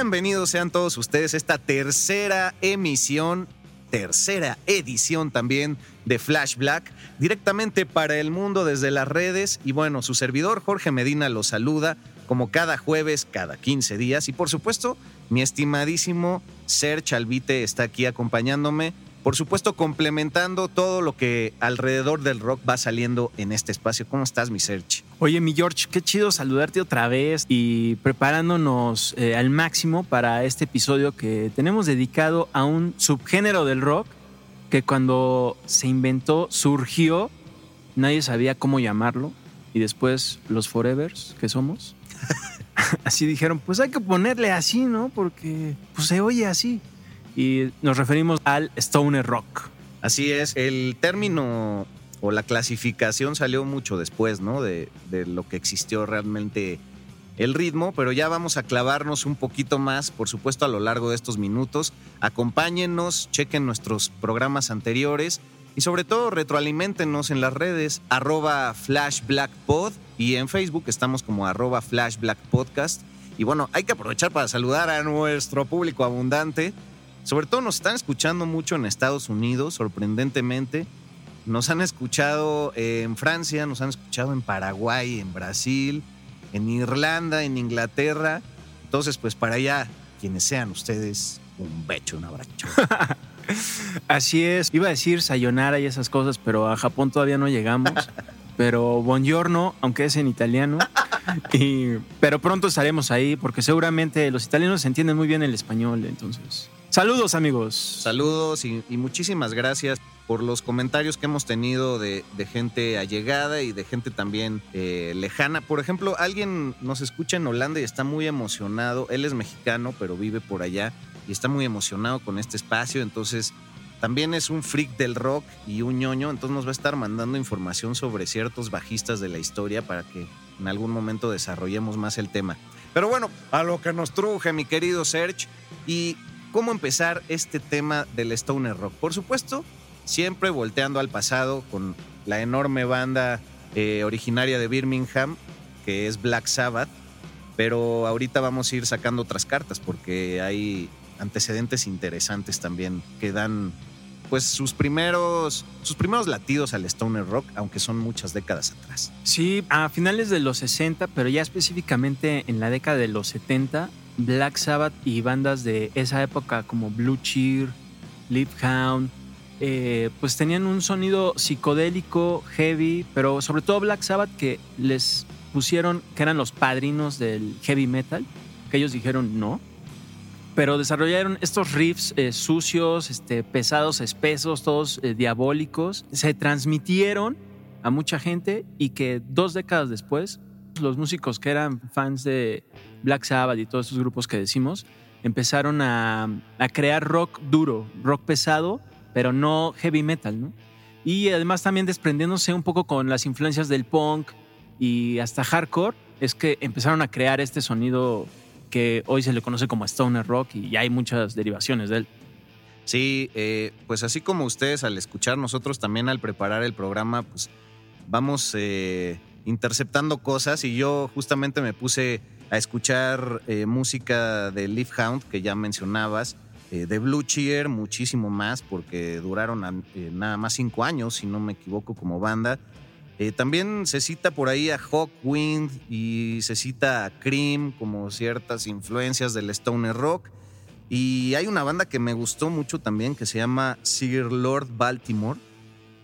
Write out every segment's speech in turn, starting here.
Bienvenidos sean todos ustedes a esta tercera emisión, tercera edición también de Flash Black, directamente para el mundo desde las redes. Y bueno, su servidor Jorge Medina los saluda como cada jueves, cada 15 días. Y por supuesto, mi estimadísimo Serge Albite está aquí acompañándome. Por supuesto, complementando todo lo que alrededor del rock va saliendo en este espacio. ¿Cómo estás, mi Serge? Oye, mi George, qué chido saludarte otra vez y preparándonos eh, al máximo para este episodio que tenemos dedicado a un subgénero del rock que cuando se inventó, surgió, nadie sabía cómo llamarlo y después los Forevers que somos, así dijeron, pues hay que ponerle así, ¿no? Porque pues, se oye así. Y nos referimos al Stoner Rock. Así es, el término o la clasificación salió mucho después, ¿no? De, lo que existió realmente el ritmo, pero ya vamos a clavarnos un poquito más, por supuesto, a lo largo de estos minutos. Acompáñennos, chequen nuestros programas anteriores y sobre todo retroalimentenos en las redes arroba flashblackpod y en Facebook estamos como arroba flashblackpodcast. Y bueno, hay que aprovechar para saludar a nuestro público abundante. Sobre todo nos están escuchando mucho en Estados Unidos, sorprendentemente. Nos han escuchado en Francia, nos han escuchado en Paraguay, en Brasil, en Irlanda, en Inglaterra. Entonces, pues para allá, quienes sean ustedes, un becho, un abrazo. Así es. Iba a decir sayonara y esas cosas, pero a Japón todavía no llegamos. Pero buongiorno, aunque es en italiano. Y, pero pronto estaremos ahí porque seguramente los italianos entienden muy bien el español. Entonces, saludos amigos. Saludos y, y muchísimas gracias por los comentarios que hemos tenido de, gente allegada y de gente también eh, lejana. Por ejemplo, alguien nos escucha en Holanda y está muy emocionado. Él es mexicano, pero vive por allá y está muy emocionado con este espacio. Entonces, también es un freak del rock y un ñoño. Entonces, nos va a estar mandando información sobre ciertos bajistas de la historia para que en algún momento desarrollemos más el tema. Pero bueno, a lo que nos truje, mi querido Serge. Y cómo empezar este tema del Stoner Rock. Por supuesto, siempre volteando al pasado con la enorme banda eh, originaria de Birmingham, que es Black Sabbath, pero ahorita vamos a ir sacando otras cartas porque hay antecedentes interesantes también que dan pues sus primeros sus primeros latidos al stoner rock, aunque son muchas décadas atrás. Sí, a finales de los 60, pero ya específicamente en la década de los 70, Black Sabbath y bandas de esa época como Blue Cheer, Live Hound, eh, pues tenían un sonido psicodélico, heavy, pero sobre todo Black Sabbath que les pusieron que eran los padrinos del heavy metal, que ellos dijeron no, pero desarrollaron estos riffs eh, sucios, este, pesados, espesos, todos eh, diabólicos, se transmitieron a mucha gente y que dos décadas después los músicos que eran fans de Black Sabbath y todos estos grupos que decimos empezaron a, a crear rock duro, rock pesado, pero no heavy metal, ¿no? Y además también desprendiéndose un poco con las influencias del punk y hasta hardcore es que empezaron a crear este sonido que hoy se le conoce como stoner rock y ya hay muchas derivaciones de él. Sí, eh, pues así como ustedes al escuchar, nosotros también al preparar el programa, pues vamos eh, interceptando cosas y yo justamente me puse a escuchar eh, música de Leaf Hound que ya mencionabas, de Blue Cheer, muchísimo más porque duraron nada más cinco años, si no me equivoco, como banda. también se cita por ahí a Hawkwind y se cita a Cream como ciertas influencias del stoner rock. Y hay una banda que me gustó mucho también que se llama Sir Lord Baltimore,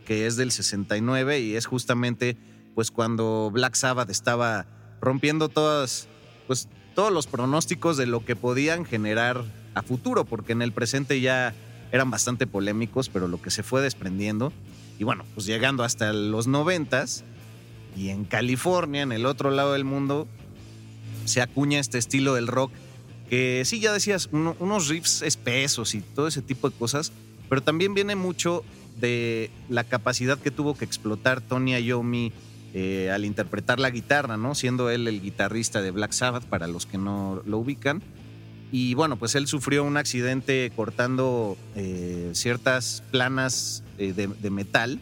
que es del 69 y es justamente pues cuando Black Sabbath estaba rompiendo todas pues todos los pronósticos de lo que podían generar a futuro, porque en el presente ya eran bastante polémicos, pero lo que se fue desprendiendo y bueno, pues llegando hasta los noventas y en California, en el otro lado del mundo, se acuña este estilo del rock que sí, ya decías, unos riffs espesos y todo ese tipo de cosas, pero también viene mucho de la capacidad que tuvo que explotar Tony Iommi eh, al interpretar la guitarra, ¿no? Siendo él el guitarrista de Black Sabbath, para los que no lo ubican. Y bueno, pues él sufrió un accidente cortando eh, ciertas planas eh, de, metal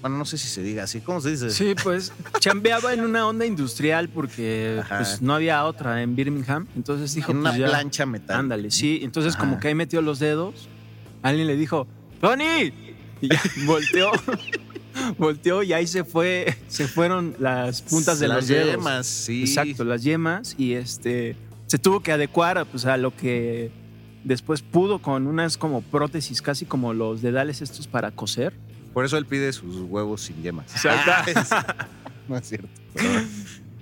bueno, no sé si se diga así, ¿cómo se dice? Sí, pues chambeaba en una onda industrial porque pues, no había otra en Birmingham. Entonces dijo, en una pues, plancha metal. Ándale, sí. Entonces como que ahí metió los dedos. Alguien le dijo, Tony. Y ya volteó. volteó y ahí se fue, se fueron las puntas de los dedos. Las yemas, sí. Exacto, las yemas. Y este se tuvo que adecuar pues, a lo que después pudo con unas como prótesis, casi como los dedales estos para coser. Por eso él pide sus huevos sin yemas. no es cierto.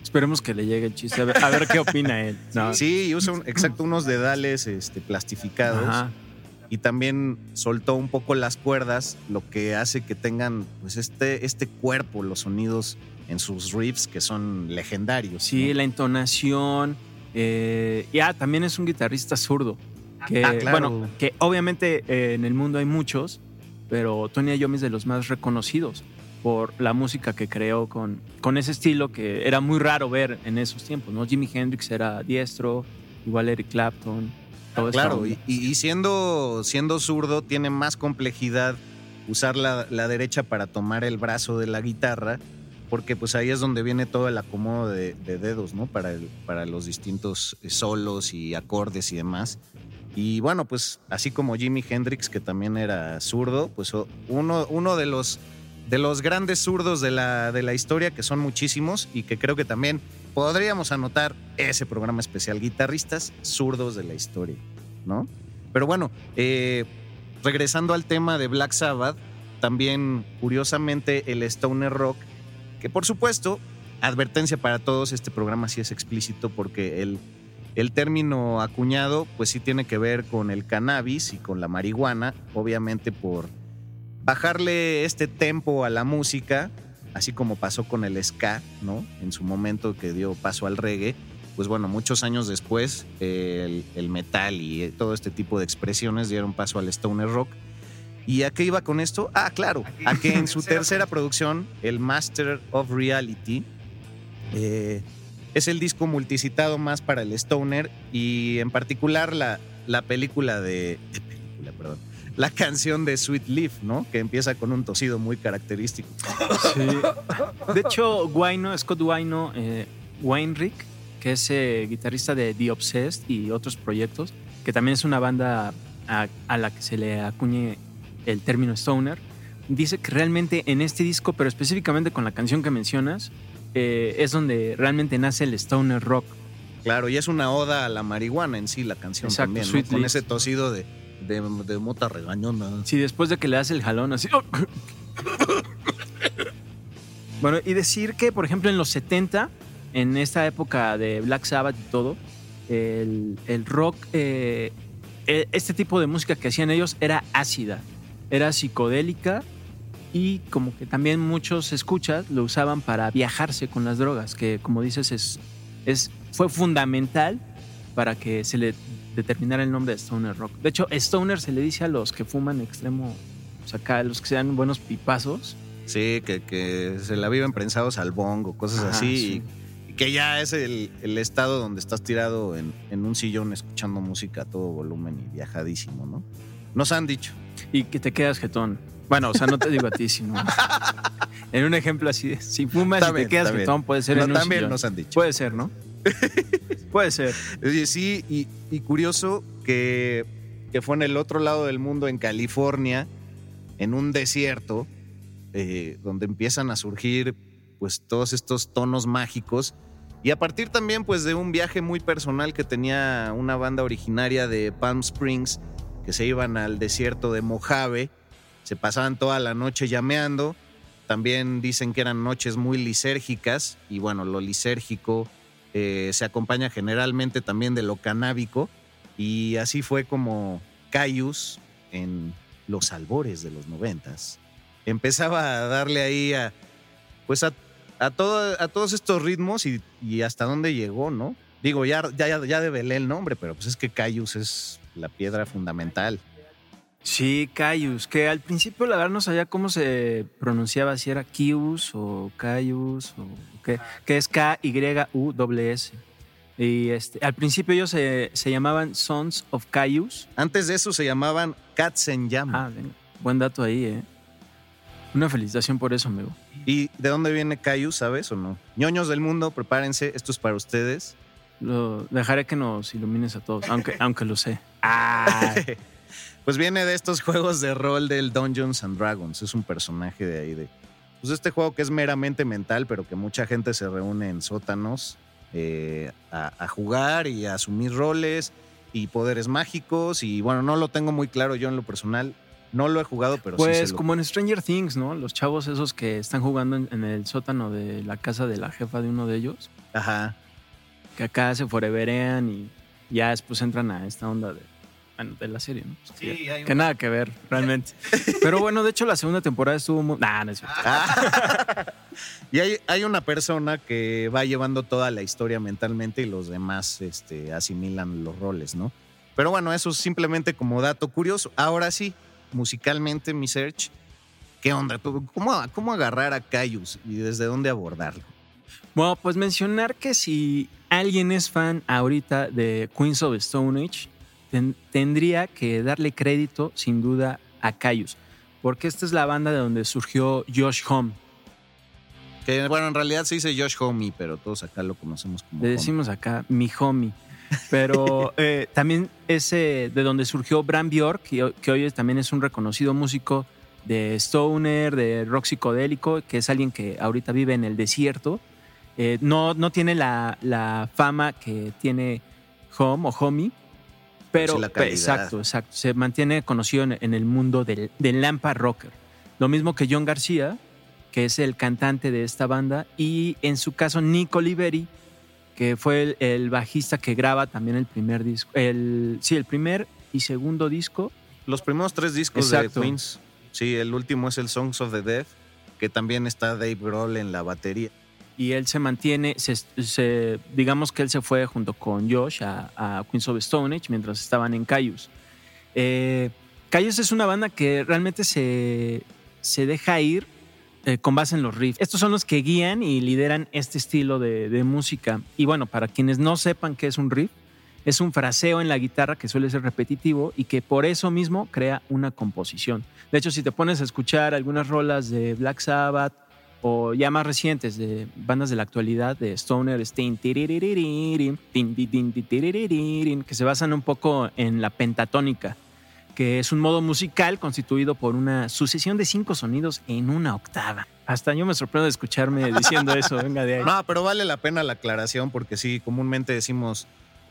Esperemos que le llegue el chiste. A ver, qué opina él. Sí, usa exacto unos dedales este, plastificados. Y también soltó un poco las cuerdas, lo que hace que tengan pues este, este cuerpo, los sonidos en sus riffs que son legendarios. Sí, la entonación. Eh, ya, también es un guitarrista zurdo. Que, ah, Bueno, que obviamente eh, en el mundo hay muchos, pero Tony Iommi es de los más reconocidos por la música que creó con, con ese estilo que era muy raro ver en esos tiempos, ¿no? Jimi Hendrix era diestro, igual Eric Clapton. Todo claro, y, siendo, siendo zurdo tiene más complejidad usar la, derecha para tomar el brazo de la guitarra, porque pues ahí es donde viene todo el acomodo de, dedos, ¿no? Para, el, para los distintos solos y acordes y demás. Y bueno, pues así como Jimi Hendrix, que también era zurdo, pues uno, uno de, los, de los grandes zurdos de la, de la historia, que son muchísimos y que creo que también podríamos anotar ese programa especial, guitarristas zurdos de la historia, ¿no? Pero bueno, eh, regresando al tema de Black Sabbath, también curiosamente el Stoner Rock, que por supuesto, advertencia para todos, este programa sí es explícito porque el el término acuñado pues sí tiene que ver con el cannabis y con la marihuana, obviamente por bajarle este tempo a la música, así como pasó con el ska, ¿no? En su momento que dio paso al reggae, pues bueno, muchos años después el, metal y todo este tipo de expresiones dieron paso al stoner rock. ¿Y a qué iba con esto? Ah, claro, a que en su tercera producción, el Master of Reality, eh, es el disco multicitado más para el Stoner y en particular la, la película de, película, perdón, la canción de Sweet Leaf, ¿no? Que empieza con un tosido muy característico. Sí. De hecho, Guayno, Scott Guayno, eh, Weinrich, que es eh, guitarrista de The Obsessed y otros proyectos, que también es una banda a, a la que se le acuñe el término Stoner, dice que realmente en este disco, pero específicamente con la canción que mencionas, eh, es donde realmente nace el stoner rock. Claro, y es una oda a la marihuana en sí, la canción también, con ese tosido de, de, mota regañona. Sí, después de que le hace el jalón así. bueno, y decir que, por ejemplo, en los 70, en esta época de Black Sabbath y todo, el, rock, eh, e, este tipo de música que hacían ellos era ácida, era psicodélica y como que también muchos escuchas lo usaban para viajarse con las drogas, que como dices es, es, fue fundamental para que se le determinara el nombre de Stoner Rock. De hecho, Stoner se le dice a los que fuman extremo, o sea, acá, a los que sean buenos pipazos, Sí, que, que se la viven prensados al bongo, cosas Ajá, así. sí. Y, y que ya es el, el estado donde estás tirado en, en un sillón escuchando música a todo volumen y viajadísimo, ¿no? Nos han dicho. Y que te quedas jetón. Bueno, o sea, no te digo a ti, sino en un ejemplo así de, si fumas y bien, te quedas jetón, puede ser No, en un también sillón. nos han dicho. Puede ser, ¿no? puede ser. Sí, y, y curioso que, que fue en el otro lado del mundo, en California, en un desierto, eh, donde empiezan a surgir pues todos estos tonos mágicos. Y a partir también pues de un viaje muy personal que tenía una banda originaria de Palm Springs, que se iban al desierto de Mojave, se pasaban toda la noche llameando. También dicen que eran noches muy lisérgicas y bueno, lo lisérgico eh, se acompaña generalmente también de lo canábico y así fue como Cayus en los albores de los noventas empezaba a darle ahí a pues a, a, a todos estos ritmos y, y hasta dónde llegó, ¿no? Digo, ya, ya, ya develé el nombre, pero pues es que Cayus es la piedra fundamental. Sí, Cayus, que al principio la verdad no sabía cómo se pronunciaba, si era Kius o Cayus o qué, que es K-Y-U-S. Y este, al principio ellos se, se llamaban Sons of Cayus. Antes de eso se llamaban Katzenjam. Ah, venga, buen dato ahí, ¿eh? Una felicitación por eso, amigo. ¿Y de dónde viene Cayus, sabes o no? ñoños del mundo, prepárense, esto es para ustedes. Lo, dejaré que nos ilumines a todos, aunque, aunque lo sé. Ah, Pues viene de estos juegos de rol del Dungeons and Dragons. Es un personaje de ahí de. Pues este juego que es meramente mental, pero que mucha gente se reúne en sótanos eh, a, a jugar y a asumir roles y poderes mágicos. Y bueno, no lo tengo muy claro yo en lo personal. No lo he jugado, pero sí Pues se lo- como en Stranger Things, ¿no? Los chavos esos que están jugando en, en el sótano de la casa de la jefa de uno de ellos, Ajá. Que acá se foreverean y ya después entran a esta onda de, bueno, de la serie, ¿no? Pues que, Sí, hay que un- nada que ver, realmente. Pero bueno, de hecho la segunda temporada estuvo muy... Nah, no es cierto. Y hay, hay una persona que va llevando toda la historia mentalmente y los demás este, asimilan los roles, ¿no? Pero bueno, eso es simplemente como dato curioso. Ahora sí, musicalmente, mi search, ¿qué onda? ¿Cómo, cómo agarrar a Cayus y desde dónde abordarlo? Bueno, pues mencionar que si alguien es fan ahorita de Queens of Stone Age, ten- tendría que darle crédito sin duda a Cayus, porque esta es la banda de donde surgió Josh Home. Que bueno, en realidad se dice Josh Homie, pero todos acá lo conocemos como. Le Homie. decimos acá mi homie. Pero eh, también es eh, de donde surgió Bram Bjork, que, hoy- que hoy es- también es un reconocido músico de stoner, de rock psicodélico, que es alguien que ahorita vive en el desierto. Eh, no, no tiene la, la fama que tiene Home o Homie, pero la exacto, exacto. Se mantiene conocido en, en el mundo del, del Lampa Rocker. Lo mismo que John García, que es el cantante de esta banda, y en su caso Nico Oliveri, que fue el, el bajista que graba también el primer disco, el, sí, el primer y segundo disco. Los primeros tres discos Exacto. de Queens. Sí, el último es el Songs of the Dead, que también está Dave Grohl en la batería. Y él se mantiene, se, digamos que él se fue junto con Josh a, a Queens of Stone Age mientras estaban en Cayus. Eh, es una banda que realmente se, se deja ir eh, con base en los riffs. Estos son los que guían y lideran este estilo de, de música. Y bueno, para quienes no sepan qué es un riff, es un fraseo en la guitarra que suele ser repetitivo y que por eso mismo crea una composición. De hecho, si te pones a escuchar algunas rolas de Black Sabbath o ya más recientes de bandas de la actualidad de Stoner, que se basan un poco en la pentatónica, que es un modo musical constituido por una sucesión de cinco sonidos en una octava. Hasta yo me sorprendo de escucharme diciendo eso, venga de ahí. No, pero vale la pena la aclaración porque sí, comúnmente decimos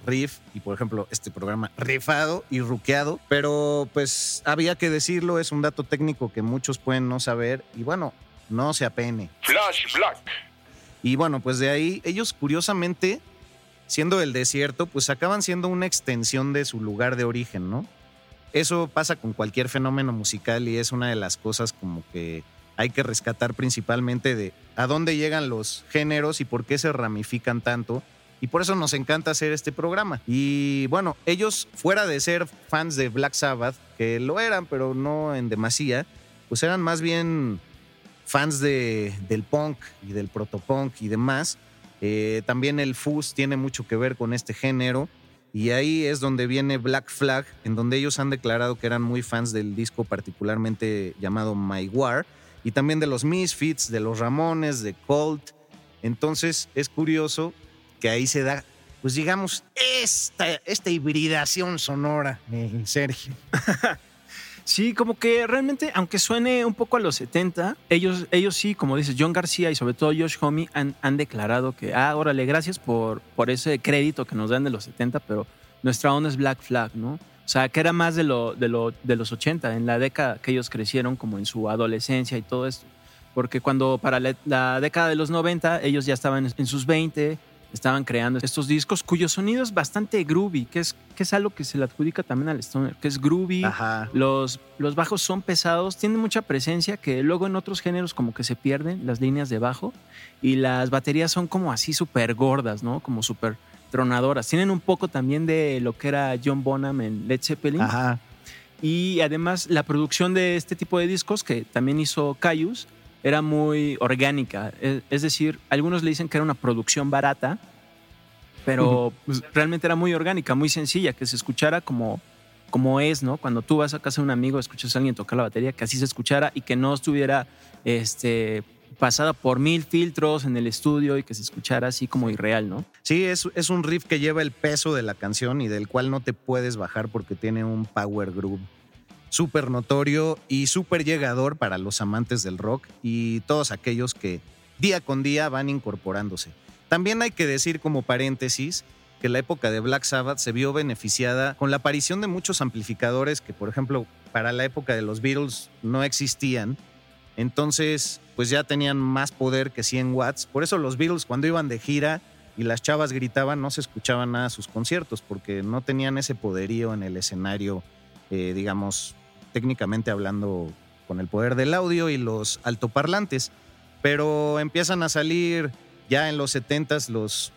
riff y por ejemplo este programa rifado y ruqueado, pero pues había que decirlo, es un dato técnico que muchos pueden no saber y bueno, no se apene. Flash Black. Y bueno, pues de ahí ellos curiosamente, siendo el desierto, pues acaban siendo una extensión de su lugar de origen, ¿no? Eso pasa con cualquier fenómeno musical y es una de las cosas como que hay que rescatar principalmente de a dónde llegan los géneros y por qué se ramifican tanto. Y por eso nos encanta hacer este programa. Y bueno, ellos fuera de ser fans de Black Sabbath, que lo eran, pero no en demasía, pues eran más bien fans de, del punk y del protopunk y demás, eh, también el fuzz tiene mucho que ver con este género. Y ahí es donde viene Black Flag, en donde ellos han declarado que eran muy fans del disco particularmente llamado My War, y también de los Misfits, de los Ramones, de Colt. Entonces es curioso que ahí se da, pues digamos, esta, esta hibridación sonora, eh, Sergio. Sí, como que realmente, aunque suene un poco a los 70, ellos, ellos sí, como dices, John García y sobre todo Josh Homme han, han declarado que, ah, órale, gracias por, por ese crédito que nos dan de los 70, pero nuestra onda es Black Flag, ¿no? O sea, que era más de, lo, de, lo, de los 80, en la década que ellos crecieron, como en su adolescencia y todo esto. Porque cuando para la, la década de los 90, ellos ya estaban en sus 20, estaban creando estos discos cuyo sonido es bastante groovy, que es, que es algo que se le adjudica también al Stoner, que es groovy. Los, los bajos son pesados, tienen mucha presencia que luego en otros géneros como que se pierden las líneas de bajo y las baterías son como así súper gordas, ¿no? Como súper tronadoras. Tienen un poco también de lo que era John Bonham en Led Zeppelin. Ajá. Y además la producción de este tipo de discos que también hizo Caius era muy orgánica. Es, decir, algunos le dicen que era una producción barata, pero pues, realmente era muy orgánica, muy sencilla, que se escuchara como, como es, ¿no? Cuando tú vas a casa de un amigo, escuchas a alguien tocar la batería, que así se escuchara y que no estuviera este, pasada por mil filtros en el estudio y que se escuchara así como irreal, ¿no? Sí, es, es un riff que lleva el peso de la canción y del cual no te puedes bajar porque tiene un power groove súper notorio y súper llegador para los amantes del rock y todos aquellos que día con día van incorporándose. También hay que decir como paréntesis que la época de Black Sabbath se vio beneficiada con la aparición de muchos amplificadores que, por ejemplo, para la época de los Beatles no existían. Entonces, pues ya tenían más poder que 100 watts. Por eso los Beatles cuando iban de gira y las chavas gritaban, no se escuchaban nada a sus conciertos porque no tenían ese poderío en el escenario, eh, digamos, técnicamente hablando con el poder del audio y los altoparlantes. Pero empiezan a salir ya en los 70 los,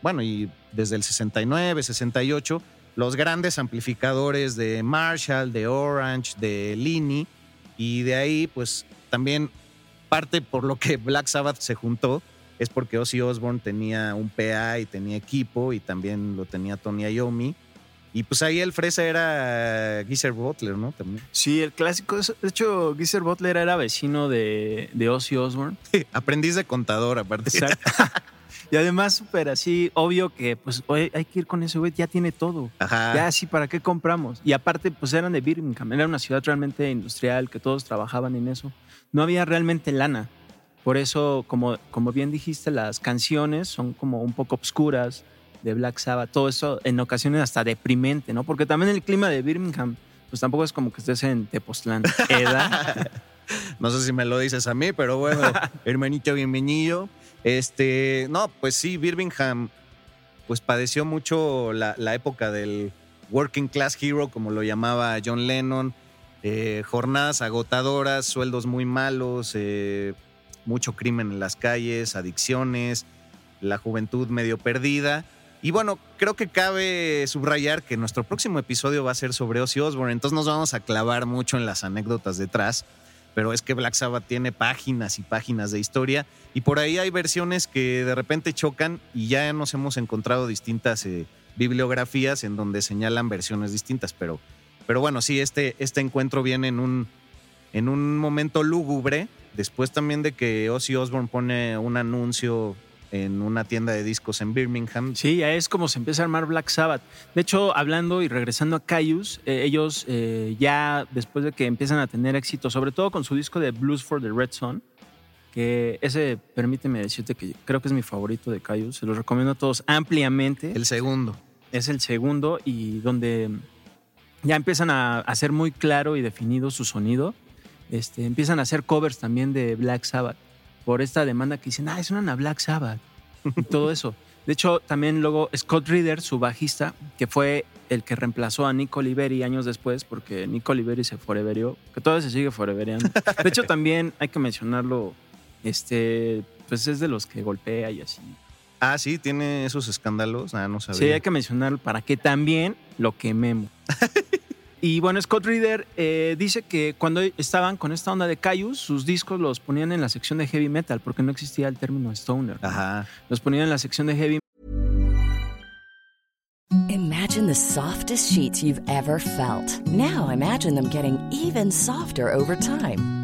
bueno, y desde el 69, 68, los grandes amplificadores de Marshall, de Orange, de Lini, y de ahí pues también parte por lo que Black Sabbath se juntó es porque Ozzy Osbourne tenía un PA y tenía equipo y también lo tenía Tony Iommi y pues ahí el fresa era Geezer Butler, ¿no? También. Sí, el clásico. De hecho, Geezer Butler era vecino de, de Ozzy Osbourne. Aprendiz de contador, aparte. Exacto. y además, súper así, obvio que, pues, oye, hay que ir con ese güey, ya tiene todo. Ajá. Ya, sí, ¿para qué compramos? Y aparte, pues eran de Birmingham. Era una ciudad realmente industrial, que todos trabajaban en eso. No había realmente lana. Por eso, como, como bien dijiste, las canciones son como un poco obscuras de Black Sabbath, todo eso en ocasiones hasta deprimente, ¿no? Porque también el clima de Birmingham, pues tampoco es como que estés en Tepoztlán, ¿Eda? no sé si me lo dices a mí, pero bueno, hermanito, bienvenido. Este, no, pues sí, Birmingham, pues padeció mucho la, época del working class hero, como lo llamaba John Lennon. Eh, jornadas agotadoras, sueldos muy malos, eh, mucho crimen en las calles, adicciones, la juventud medio perdida. Y bueno, creo que cabe subrayar que nuestro próximo episodio va a ser sobre Ozzy Osbourne, entonces nos vamos a clavar mucho en las anécdotas detrás, pero es que Black Sabbath tiene páginas y páginas de historia y por ahí hay versiones que de repente chocan y ya nos hemos encontrado distintas eh, bibliografías en donde señalan versiones distintas, pero, pero bueno, sí, este, este encuentro viene en un, en un momento lúgubre, después también de que Ozzy Osbourne pone un anuncio en una tienda de discos en Birmingham. Sí, ya es como se empieza a armar Black Sabbath. De hecho, hablando y regresando a Caius, eh, ellos eh, ya después de que empiezan a tener éxito, sobre todo con su disco de Blues for the Red Sun, que ese, permíteme decirte que creo que es mi favorito de Caius, se los recomiendo a todos ampliamente. El segundo. Es el segundo y donde ya empiezan a hacer muy claro y definido su sonido. Este, empiezan a hacer covers también de Black Sabbath por esta demanda que dicen, ah, es una Black Sabbath y todo eso. De hecho, también luego Scott Reeder, su bajista, que fue el que reemplazó a Nico Oliveri años después, porque Nico Oliveri se foreverió, que todavía se sigue foreveriando. De hecho, también hay que mencionarlo, este, pues es de los que golpea y así. Ah, sí, tiene esos escándalos, ah, no sabía. Sí, hay que mencionarlo para que también lo quememos. Y bueno, Scott Reader eh, dice que cuando estaban con esta onda de Caius, sus discos los ponían en la sección de heavy metal, porque no existía el término stoner. Ajá. Los ponían en la sección de heavy Imagine the softest sheets you've ever felt. Now imagine them getting even softer over time.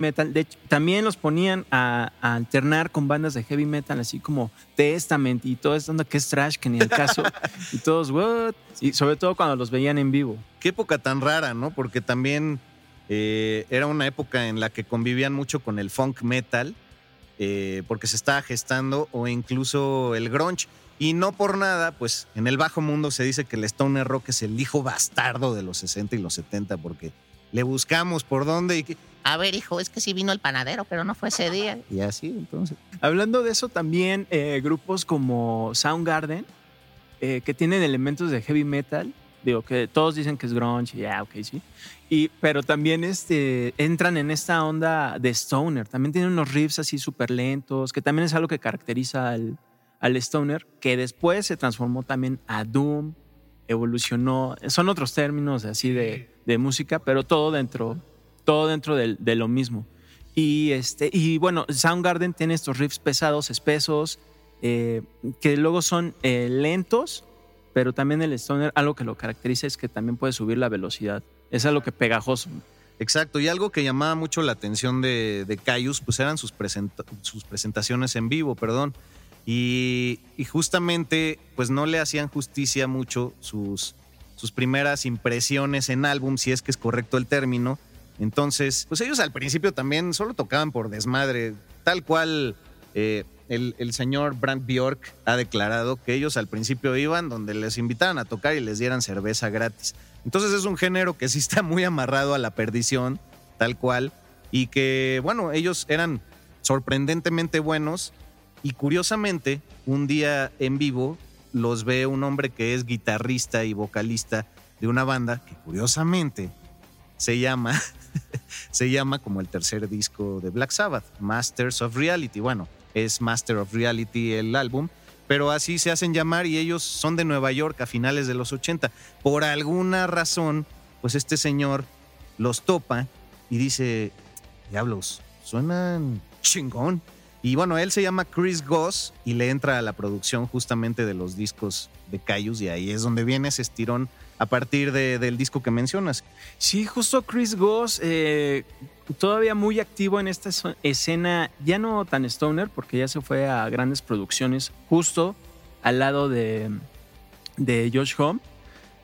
metal. De hecho, también los ponían a, a alternar con bandas de heavy metal, así como Testament y toda esta onda que es trash, que ni el caso. y todos, what? Y sobre todo cuando los veían en vivo. Qué época tan rara, ¿no? Porque también eh, era una época en la que convivían mucho con el funk metal, eh, porque se estaba gestando, o incluso el grunge. Y no por nada, pues en el bajo mundo se dice que el stoner rock es el hijo bastardo de los 60 y los 70, porque le buscamos por dónde y A ver, hijo, es que sí vino el panadero, pero no fue ese día. y así, entonces. Hablando de eso, también eh, grupos como Soundgarden, eh, que tienen elementos de heavy metal, digo, que todos dicen que es grunge, ya, ok, sí. Y, pero también este, entran en esta onda de stoner. También tienen unos riffs así súper lentos, que también es algo que caracteriza al, al stoner, que después se transformó también a doom, evolucionó. Son otros términos así de, de música, pero todo dentro, todo dentro de lo mismo. Y, este, y bueno, Soundgarden tiene estos riffs pesados, espesos, eh, que luego son eh, lentos, pero también el stoner, algo que lo caracteriza es que también puede subir la velocidad. Es algo que pegajoso. Exacto, y algo que llamaba mucho la atención de, de Caius, pues eran sus, sus presentaciones en vivo, perdón. Y, y justamente, pues no le hacían justicia mucho sus, sus primeras impresiones en álbum, si es que es correcto el término. Entonces, pues ellos al principio también solo tocaban por desmadre, tal cual eh, el, señor Brand Bjork ha declarado que ellos al principio iban donde les invitaran a tocar y les dieran cerveza gratis. Entonces es un género que sí está muy amarrado a la perdición, tal cual, y que, bueno, ellos eran sorprendentemente buenos y curiosamente, un día en vivo los ve un hombre que es guitarrista y vocalista de una banda que curiosamente se llama, se llama como el tercer disco de Black Sabbath, Masters of Reality. Bueno, es Master of Reality el álbum, pero así se hacen llamar y ellos son de Nueva York a finales de los 80. Por alguna razón, pues este señor los topa y dice, diablos, suenan chingón. Y bueno, él se llama Chris Goss y le entra a la producción justamente de los discos de Caius y ahí es donde viene ese estirón a partir de- del disco que mencionas. Sí, justo Chris Goss, eh, todavía muy activo en esta escena, ya no tan stoner, porque ya se fue a grandes producciones, justo al lado de, de Josh Home.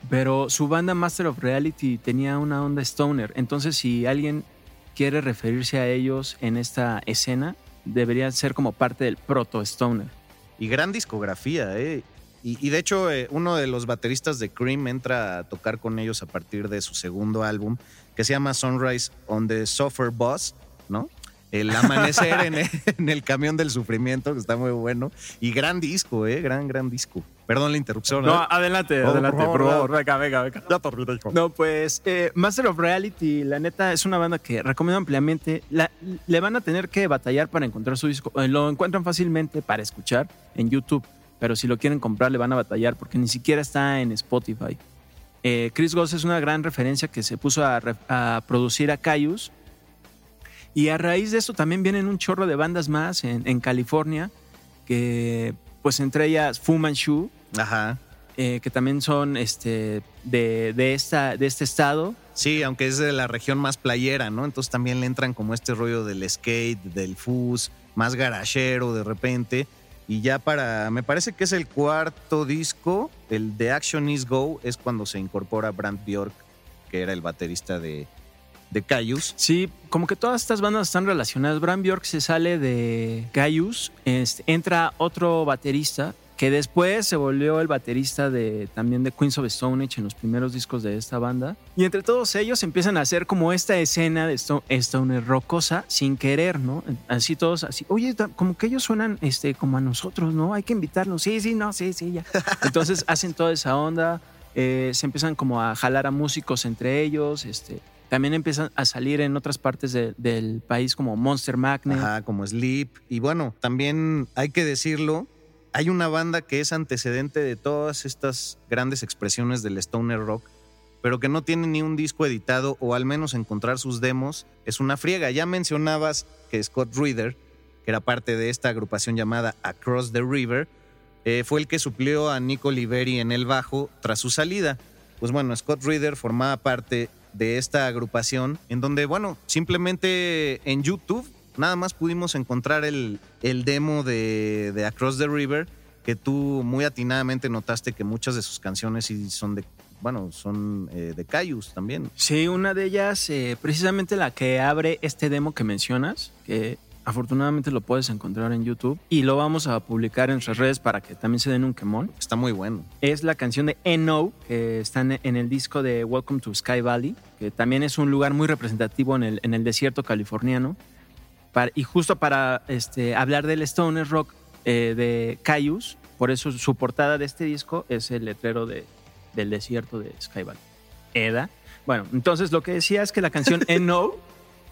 Pero su banda Master of Reality tenía una onda stoner. Entonces, si alguien quiere referirse a ellos en esta escena, debería ser como parte del proto stoner. Y gran discografía, ¿eh? Y, de hecho, eh, uno de los bateristas de Cream entra a tocar con ellos a partir de su segundo álbum, que se llama Sunrise on the Suffer Bus, ¿no? El amanecer en, el, en el camión del sufrimiento, que está muy bueno. Y gran disco, ¿eh? Gran, gran disco. Perdón la interrupción. No, ¿eh? adelante, Oh, adelante, por por favor, favor. Venga, venga, venga. Ya terminé, hijo. No, pues eh, Master of Reality, la neta, es una banda que recomiendo ampliamente. La- le van a tener que batallar para encontrar su disco. Eh, Lo encuentran fácilmente para escuchar en YouTube, pero si lo quieren comprar le van a batallar porque ni siquiera está en Spotify. Eh, Chris Goss es una gran referencia que se puso a, re- a producir a Caius. Y a raíz de eso también vienen un chorro de bandas más en, en California, que pues entre ellas Fu Manchu, Ajá. eh, que también son este, de, de, esta, de este estado. Sí, aunque es de la región más playera, ¿no? Entonces también le entran como este rollo del skate, del fuzz, más garachero de repente. Y ya para, me parece que es el cuarto disco, el de Action Is Go, es cuando se incorpora Brant Bjork, que era el baterista de, de Caius. Sí, como que todas estas bandas están relacionadas. Bram Bjork se sale de Gaius, este, entra otro baterista que después se volvió el baterista de también de Queens of Stone Age en los primeros discos de esta banda. Y entre todos ellos empiezan a hacer como esta escena de Stone, Stoner rockosa sin querer, ¿no? Así todos así, oye, como que ellos suenan este, como a nosotros, ¿no? Hay que invitarlos. Sí, sí, no, sí, sí, ya. Entonces hacen toda esa onda, eh, se empiezan como a jalar a músicos entre ellos, este, también empiezan a salir en otras partes de- del país como Monster Magnet. Ajá, como Sleep. Y bueno, también hay que decirlo, hay una banda que es antecedente de todas estas grandes expresiones del stoner rock, pero que no tiene ni un disco editado o al menos encontrar sus demos es una friega. Ya mencionabas que Scott Reader, que era parte de esta agrupación llamada Across the River, eh, fue el que suplió a Nico Liberi en el bajo tras su salida. Pues bueno, Scott Reader formaba parte de esta agrupación en donde, bueno, simplemente en YouTube nada más pudimos encontrar el, el demo de, de Across the River que tú muy atinadamente notaste que muchas de sus canciones son de, bueno, son eh, de Cayus también. Sí, una de ellas, eh, precisamente la que abre este demo que mencionas, que afortunadamente lo puedes encontrar en YouTube y lo vamos a publicar en nuestras redes para que también se den un quemón. Está muy bueno. Es la canción de Eno, que está en- el disco de Welcome to Sky Valley, que también es un lugar muy representativo en el, en el desierto californiano. Para- y justo para este, hablar del stoner rock eh, de Cayus, por eso su portada de este disco es el letrero de, del desierto de Sky Valley. Eda. Bueno, entonces lo que decía es que la canción Eno,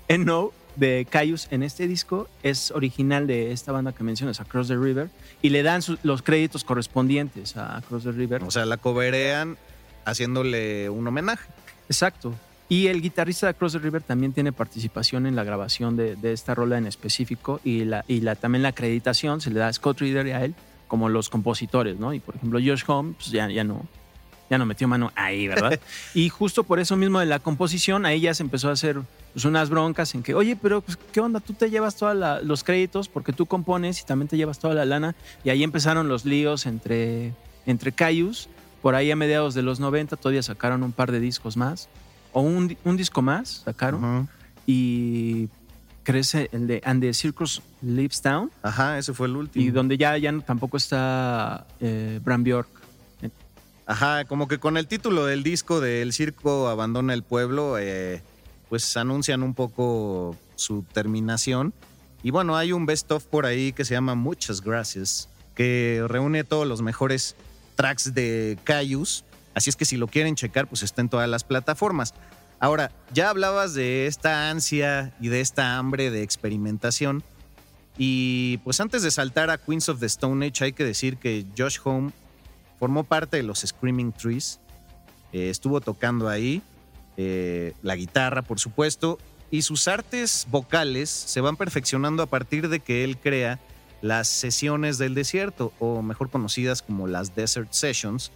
Eno de Cayus en este disco es original de esta banda que mencionas, Across the River, y le dan los créditos correspondientes a Across the River. O sea, la coberean haciéndole un homenaje. Exacto. Y el guitarrista de Across the River también tiene participación en la grabación de, de esta rola en específico y, la, y la, también la acreditación se le da a Scott Reader y a él como los compositores, ¿no? Y por ejemplo, Josh Home pues ya, ya, no, ya no metió mano ahí, ¿verdad? y justo por eso mismo de la composición, ahí ya se empezó a hacer pues, unas broncas en que, oye, pero pues, ¿qué onda? Tú te llevas todos los créditos porque tú compones y también te llevas toda la lana. Y ahí empezaron los líos entre, entre Cayus. Por ahí a mediados de los 90 todavía sacaron un par de discos más. O un, un disco más sacaron. Y crece el de And the Circus Lives Down. Ajá, ese fue el último. Y donde ya, ya no- tampoco está eh, Bram Bjork. Ajá, como que con el título del disco de El Circo Abandona el Pueblo, eh, pues anuncian un poco su terminación. Y bueno, hay un best of por ahí que se llama Muchas Gracias, que reúne todos los mejores tracks de Cayus. Así es que si lo quieren checar, pues está en todas las plataformas. Ahora, ya hablabas de esta ansia y de esta hambre de experimentación. Y pues antes de saltar a Queens of the Stone Age, hay que decir que Josh Home formó parte de los Screaming Trees. eh, estuvo tocando ahí eh, la guitarra, por supuesto, y sus artes vocales se van perfeccionando a partir de que él crea las sesiones del desierto, o mejor conocidas como las Desert Sessions,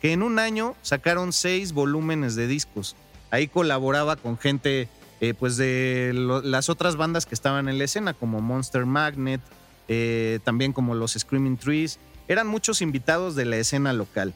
que en un año sacaron seis volúmenes de discos. Ahí colaboraba con gente eh, pues de las otras bandas que estaban en la escena, como Monster Magnet, también como los Screaming Trees. Eran muchos invitados de la escena local.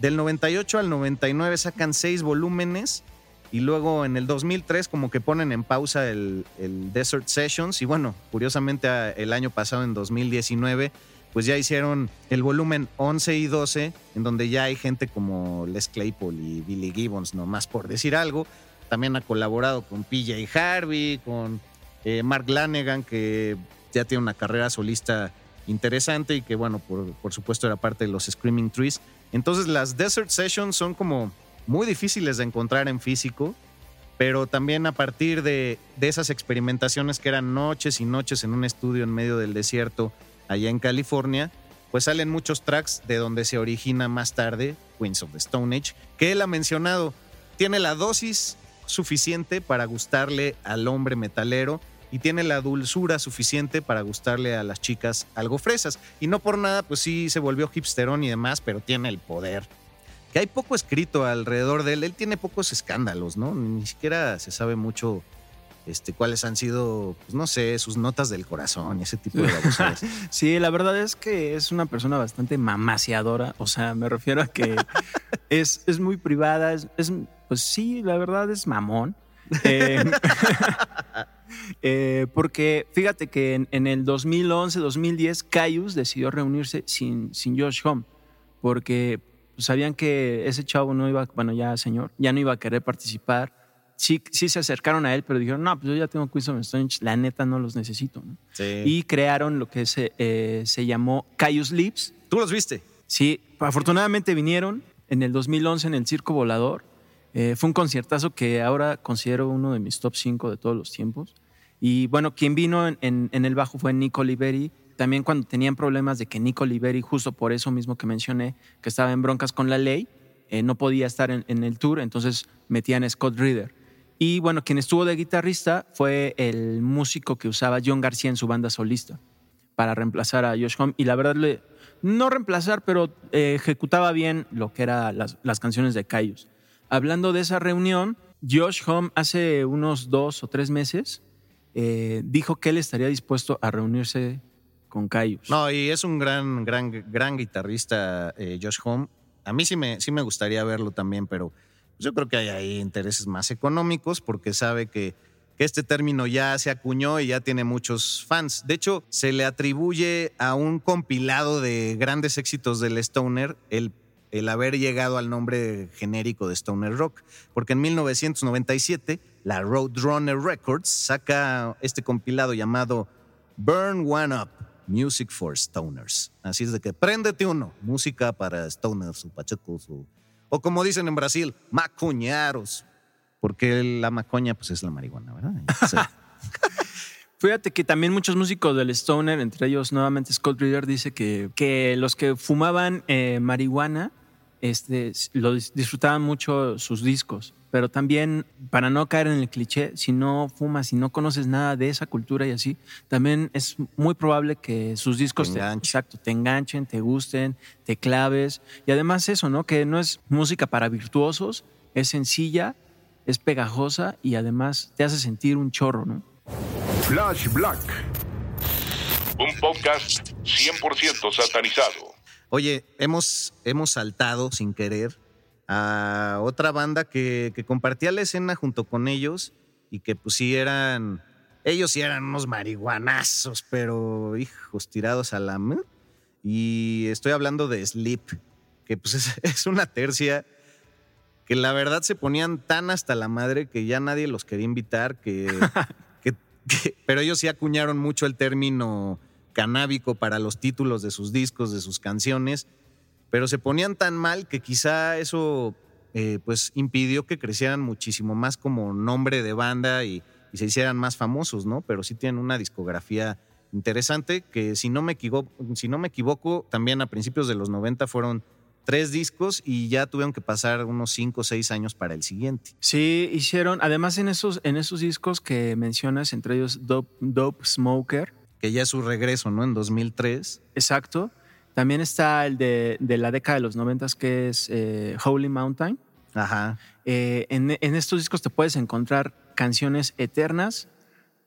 Del 98 al 99 sacan seis volúmenes y luego en el 2003 como que ponen en pausa el, Desert Sessions y bueno, curiosamente a- el año pasado en 2019 pues ya hicieron el volumen 11 y 12 en donde ya hay gente como Les Claypool y Billy Gibbons, nomás por decir algo. También ha colaborado con PJ Harvey, con eh, Mark Lanegan que ya tiene una carrera solista interesante y que bueno, por, por supuesto era parte de los Screaming Trees. Entonces las Desert Sessions son como muy difíciles de encontrar en físico, pero también a partir de, de esas experimentaciones que eran noches y noches en un estudio en medio del desierto allá en California, pues salen muchos tracks de donde se origina más tarde Queens of the Stone Age, que él ha mencionado, tiene la dosis suficiente para gustarle al hombre metalero y tiene la dulzura suficiente para gustarle a las chicas algo fresas. Y no por nada, pues sí se volvió hipsterón y demás, pero tiene el poder. Que hay poco escrito alrededor de él. Él tiene pocos escándalos, ¿no? Ni siquiera se sabe mucho este, cuáles han sido, pues no sé, sus notas del corazón y ese tipo de babosadas. Sí, la verdad es que es una persona bastante mamaseadora. O sea, me refiero a que es, es muy privada. Es, es- pues sí, la verdad es mamón. Eh, eh, porque fíjate que en, en el 2011-2010, Caius decidió reunirse sin, sin Josh Home. Porque sabían que ese chavo no iba, bueno, ya señor, ya no iba a querer participar. Sí, sí se acercaron a él, pero dijeron, no, pues yo ya tengo Queens of Stone la neta no los necesito. ¿no? Sí. y crearon lo que se, eh, se llamó Caius Lips. ¿Tú los viste? Sí, afortunadamente vinieron en el 2011 en el Circo Volador. Eh, fue un conciertazo que ahora considero uno de mis top 5 de todos los tiempos. Y bueno, quien vino en, el bajo fue Nico Liberi. También cuando tenían problemas de que Nico Liberi, justo por eso mismo que mencioné, que estaba en broncas con la ley, eh, no podía estar en, el tour, entonces metían a Scott Reeder. Y bueno, quien estuvo de guitarrista fue el músico que usaba John García en su banda solista para reemplazar a Josh Home. Y la verdad, no reemplazar, pero eh, ejecutaba bien lo que eran las, canciones de Caius. Hablando de esa reunión, Josh Home hace unos dos o tres meses eh, dijo que él estaría dispuesto a reunirse con Caius. No, y es un gran, gran, gran guitarrista, eh, Josh Home. A mí sí me, sí me gustaría verlo también, pero yo creo que hay ahí intereses más económicos porque sabe que, que este término ya se acuñó y ya tiene muchos fans. De hecho, se le atribuye a un compilado de grandes éxitos del Stoner el, el haber llegado al nombre genérico de Stoner Rock, porque en 1997 la Roadrunner Records saca este compilado llamado Burn One Up, Music for Stoners. Así es de que préndete uno, música para stoners o pachecos o, o como dicen en Brasil, macuñaros. Porque la macoña pues es la marihuana, ¿verdad? Sí. Fíjate que también muchos músicos del Stoner, entre ellos nuevamente Scott Reeder, dice que, que los que fumaban eh, marihuana este, lo disfrutaban mucho sus discos. Pero también, para no caer en el cliché, si no fumas, si no conoces nada de esa cultura y así, también es muy probable que sus discos Te te, enganchen. exacto, te enganchen, te gusten, te claves. Y además eso, ¿no? Que no es música para virtuosos, es sencilla, es pegajosa y además te hace sentir un chorro, ¿no? Flash Black. Un podcast 100% satanizado. Oye, hemos, hemos saltado sin querer a otra banda que, que compartía la escena junto con ellos y que pues sí eran, ellos sí eran unos marihuanazos, pero hijos tirados a la... Y estoy hablando de Sleep, que pues es, es una tercia que la verdad se ponían tan hasta la madre que ya nadie los quería invitar, que, que- que- pero ellos sí acuñaron mucho el término canábico para los títulos de sus discos, de sus canciones, pero se ponían tan mal que quizá eso eh, pues impidió que crecieran muchísimo más como nombre de banda y, y se hicieran más famosos, ¿no? Pero sí tienen una discografía interesante que si no me equivoco, si no me equivoco también a principios de los 90 fueron tres discos y ya tuvieron que pasar unos cinco o seis años para el siguiente. Sí, hicieron, además en esos, en esos discos que mencionas, entre ellos Dope, Dope Smoker, Que ya es su regreso, ¿no? En 2003. exacto. También está el de, de la década de los noventas que es eh, Holy Mountain. Ajá. Eh, en, en estos discos te puedes encontrar canciones eternas,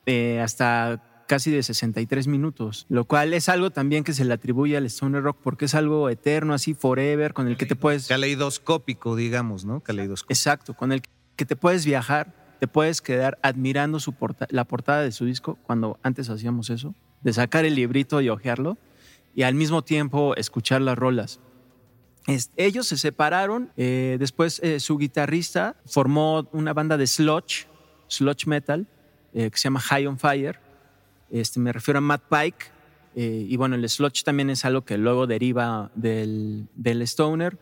eh, hasta casi de 63 minutos, lo cual es algo también que se le atribuye al stoner rock porque es algo eterno, así forever, con el que te puedes... Caleidoscópico, digamos, ¿no? Caleidoscópico. Exacto, con el que te puedes viajar, te puedes quedar admirando su porta- la portada de su disco, cuando antes hacíamos eso, de sacar el librito y hojearlo, y al mismo tiempo escuchar las rolas. Ellos se separaron, eh, después eh, su guitarrista formó una banda de sludge, sludge metal, eh, que se llama High on Fire. Este, me refiero a Matt Pike. eh, y bueno, el sludge también es algo que luego deriva del, del stoner.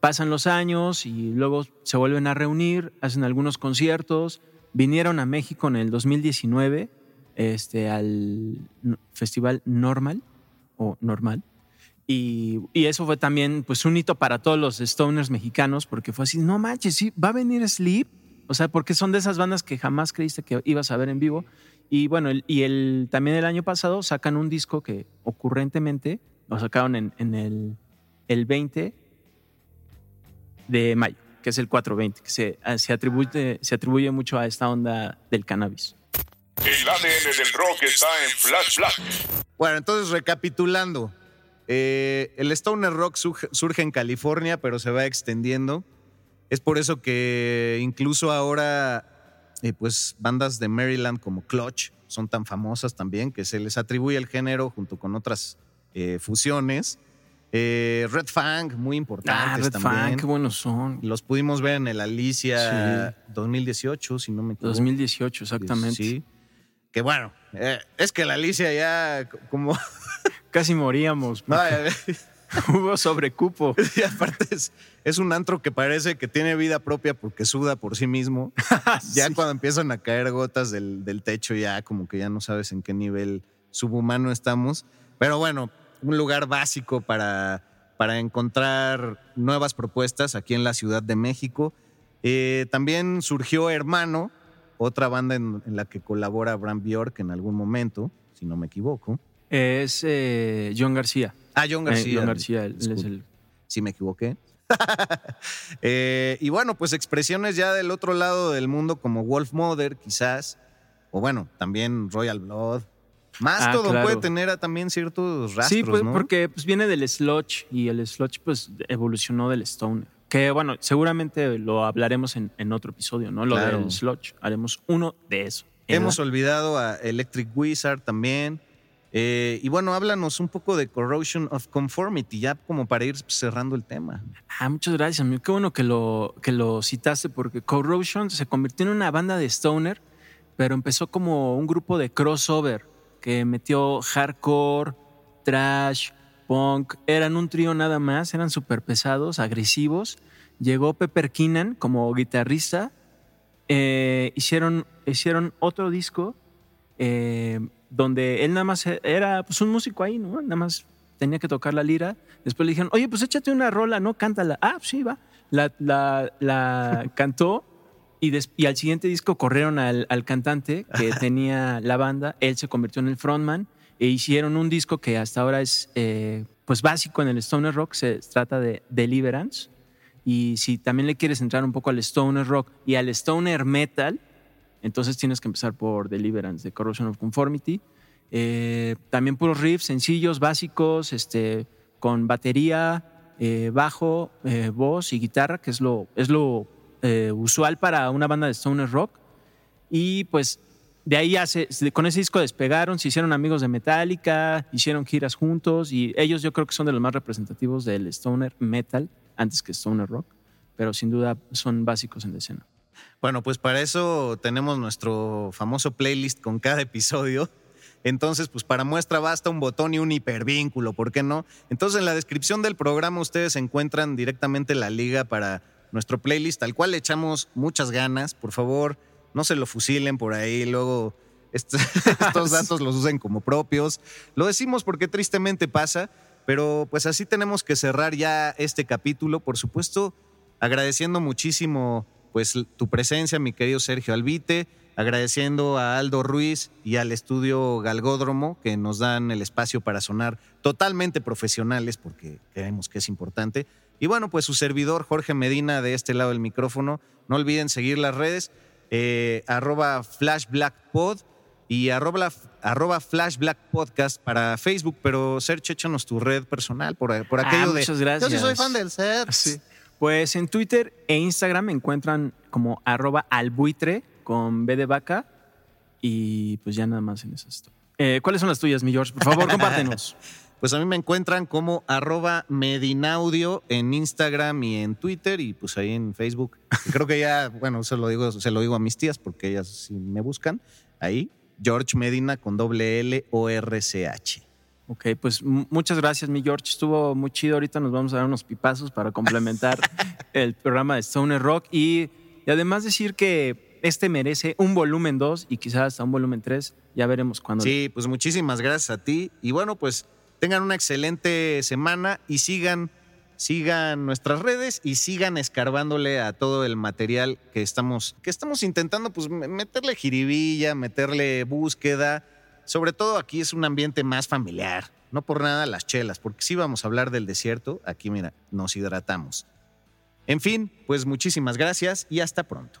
Pasan los años y luego se vuelven a reunir, hacen algunos conciertos. Vinieron a México en el 2019 este, al festival Normal o Normal. Y, y eso fue también pues, un hito para todos los stoners mexicanos, porque fue así, no manches, sí, va a venir Sleep. O sea, porque son de esas bandas que jamás creíste que ibas a ver en vivo. Y bueno, el- y el, también el año pasado sacan un disco que ocurrentemente lo sacaron en, en el, el 20 de mayo, que es el 420, que se, se, atribuye, se atribuye mucho a esta onda del cannabis. El ADN del rock está en Flash Black. Bueno, entonces recapitulando, eh, el stoner rock surge, en California, pero se va extendiendo. Es por eso que incluso ahora, eh, pues bandas de Maryland como Clutch son tan famosas también, que se les atribuye el género junto con otras eh, fusiones. Eh, Red Fang, muy importantes Ah, Red también. Fang, qué buenos son. Los pudimos ver en el Alicia Sí. 2018, si no me equivoco. 2018, exactamente. Sí. Que bueno, eh, es que la Alicia ya como... Casi moríamos. No, Hubo sobrecupo. y aparte es, es un antro que parece que tiene vida propia porque suda por sí mismo. Ya cuando empiezan a caer gotas del, del techo, ya como que ya no sabes en qué nivel subhumano estamos. Pero bueno, un lugar básico para, para encontrar nuevas propuestas aquí en la Ciudad de México. Eh, también surgió Hermano, otra banda en, en la que colabora Bram Bjork en algún momento, si no me equivoco. Es eh, John García. Ah, John García. Eh, John García, él, él es el. si me equivoqué. Eh, y bueno, pues expresiones ya del otro lado del mundo como Wolf Mother, quizás, o bueno, también Royal Blood. Más Ah, todo claro. puede tener a también ciertos rastros, sí, pues, ¿no? porque pues, viene del sludge y el sludge pues evolucionó del stoner. Que bueno, seguramente lo hablaremos en, en otro episodio, ¿no? Lo Claro. del sludge. Haremos uno de eso. Hemos ¿verdad? olvidado a Electric Wizard también. Eh, y bueno, háblanos un poco de Corrosion of Conformity, ya como para ir cerrando el tema. Ah, muchas gracias, amigo. Qué bueno que lo, que lo citaste porque Corrosion se convirtió en una banda de stoner, pero empezó como un grupo de crossover que metió hardcore, trash, punk. Eran un trío nada más, eran súper pesados, agresivos. Llegó Pepper Keenan como guitarrista. Eh, hicieron, hicieron otro disco eh, donde él nada más era pues, un músico ahí, ¿no? Nada más tenía que tocar la lira. Después le dijeron, oye, pues échate una rola, ¿no? Cántala. Ah, sí, va. La, la, la cantó y, des- y al siguiente disco corrieron al, al cantante que tenía la banda. Él se convirtió en el frontman e hicieron un disco que hasta ahora es eh, pues básico en el stoner rock. Se trata de Deliverance. Y si también le quieres entrar un poco al stoner rock y al stoner metal, entonces tienes que empezar por Deliverance de Corrosion of Conformity. Eh, también puros riffs sencillos, básicos, este, con batería, eh, bajo, eh, voz y guitarra, que es lo, es lo usual para una banda de stoner rock. Y pues de ahí con ese disco despegaron, se hicieron amigos de Metallica, hicieron giras juntos y ellos yo creo que son de los más representativos del stoner metal antes que stoner rock, pero sin duda son básicos en la escena. Bueno, pues para eso tenemos nuestro famoso playlist con cada episodio. Entonces, pues para muestra basta un botón y un hipervínculo, ¿por qué no? Entonces, en la descripción del programa ustedes encuentran directamente la liga para nuestro playlist, al cual le echamos muchas ganas. Por favor, no se lo fusilen por ahí, luego est- estos datos los usen como propios. Lo decimos porque tristemente pasa, pero pues así tenemos que cerrar ya este capítulo. Por supuesto, agradeciendo muchísimo pues tu presencia, mi querido Sergio Albite, agradeciendo a Aldo Ruiz y al estudio Galgódromo que nos dan el espacio para sonar totalmente profesionales porque creemos que es importante. Y bueno, pues su servidor Jorge Medina de este lado del micrófono. No olviden seguir las redes, eh, arroba flashblackpod. y arroba, arroba Flash Black Podcast para Facebook, pero Sergio, échanos tu red personal por, por Ah, aquello de... muchas gracias. Yo sí soy fan del. Sí. Pues en Twitter e Instagram me encuentran como arroba albuitre con B de vaca y pues ya nada más en eso estoy. Eh, ¿Cuáles son las tuyas, mi George? Por favor, compártenos. Pues a mí me encuentran como arroba Medinaudio en Instagram y en Twitter y pues ahí en Facebook. Creo que ya, bueno, se lo digo, se lo digo a mis tías porque ellas sí me buscan. Ahí, George Medina con doble L O R C H. Ok, pues muchas gracias, mi George. Estuvo muy chido. Ahorita nos vamos a dar unos pipazos para complementar el programa de Stoner Rock. Y, y además decir que este merece un volumen 2 y quizás hasta un volumen 3. Ya veremos cuándo. Sí, pues muchísimas gracias a ti. Y bueno, pues tengan una excelente semana y sigan, sigan nuestras redes y sigan escarbándole a todo el material que estamos, que estamos intentando, pues me- meterle jiribilla, meterle búsqueda. Sobre todo aquí es un ambiente más familiar. No por nada las chelas, porque si vamos a hablar del desierto, aquí mira, nos hidratamos. En fin, pues muchísimas gracias y hasta pronto.